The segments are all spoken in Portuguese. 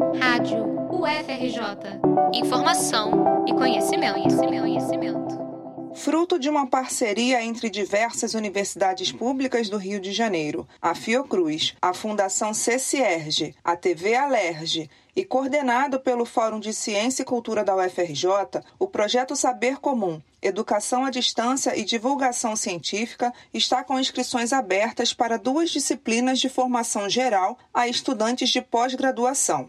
Rádio UFRJ. Informação e conhecimento, conhecimento, conhecimento. Fruto de uma parceria entre diversas universidades públicas do Rio de Janeiro, a Fiocruz, a Fundação CCERG, a TV Alerge e coordenado pelo Fórum de Ciência e Cultura da UFRJ, o projeto Saber Comum, Educação à Distância e Divulgação Científica está com inscrições abertas para duas disciplinas de formação geral a estudantes de pós-graduação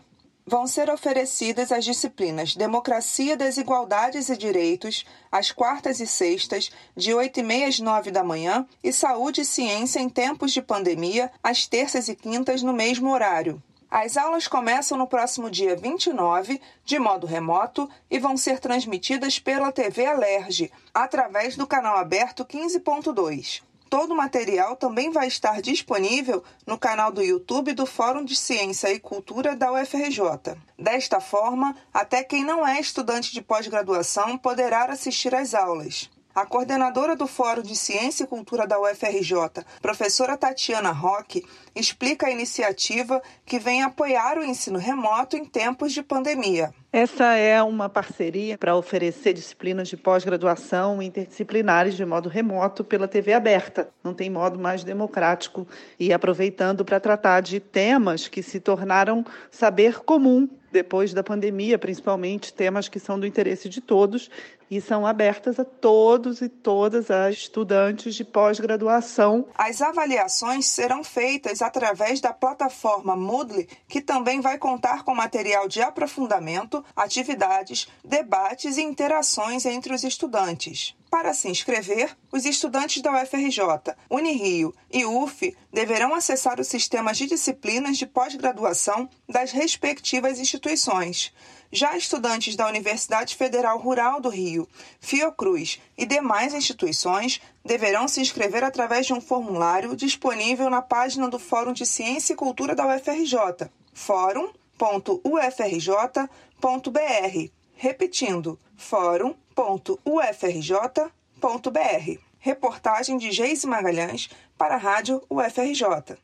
vão ser oferecidas as disciplinas Democracia, Desigualdades e Direitos, às quartas e sextas, de 8 e meia às 9 da manhã, e Saúde e Ciência em Tempos de Pandemia, às terças e quintas, no mesmo horário. As aulas começam no próximo dia 29, de modo remoto, e vão ser transmitidas pela TV Alerge, através do canal aberto 15.2. Todo o material também vai estar disponível no canal do YouTube do Fórum de Ciência e Cultura da UFRJ. Desta forma, até quem não é estudante de pós-graduação poderá assistir às aulas. A coordenadora do Fórum de Ciência e Cultura da UFRJ, professora Tatiana Roque, explica a iniciativa que vem apoiar o ensino remoto em tempos de pandemia. Essa é uma parceria para oferecer disciplinas de pós-graduação interdisciplinares de modo remoto pela TV aberta. Não tem modo mais democrático e aproveitando para tratar de temas que se tornaram saber comum depois da pandemia, principalmente temas que são do interesse de todos e são abertas a todos e todas as estudantes de pós-graduação. As avaliações serão feitas através da plataforma Moodle, que também vai contar com material de aprofundamento, atividades, debates e interações entre os estudantes. Para se inscrever, os estudantes da UFRJ, Unirio e UF deverão acessar os sistemas de disciplinas de pós-graduação das respectivas instituições. Já estudantes da Universidade Federal Rural do Rio, Fiocruz e demais instituições deverão se inscrever através de um formulário disponível na página do Fórum de Ciência e Cultura da UFRJ, fórum.ufrj.br. Repetindo, fórum.ufrj.br. Reportagem de Geise Magalhães para a Rádio UFRJ.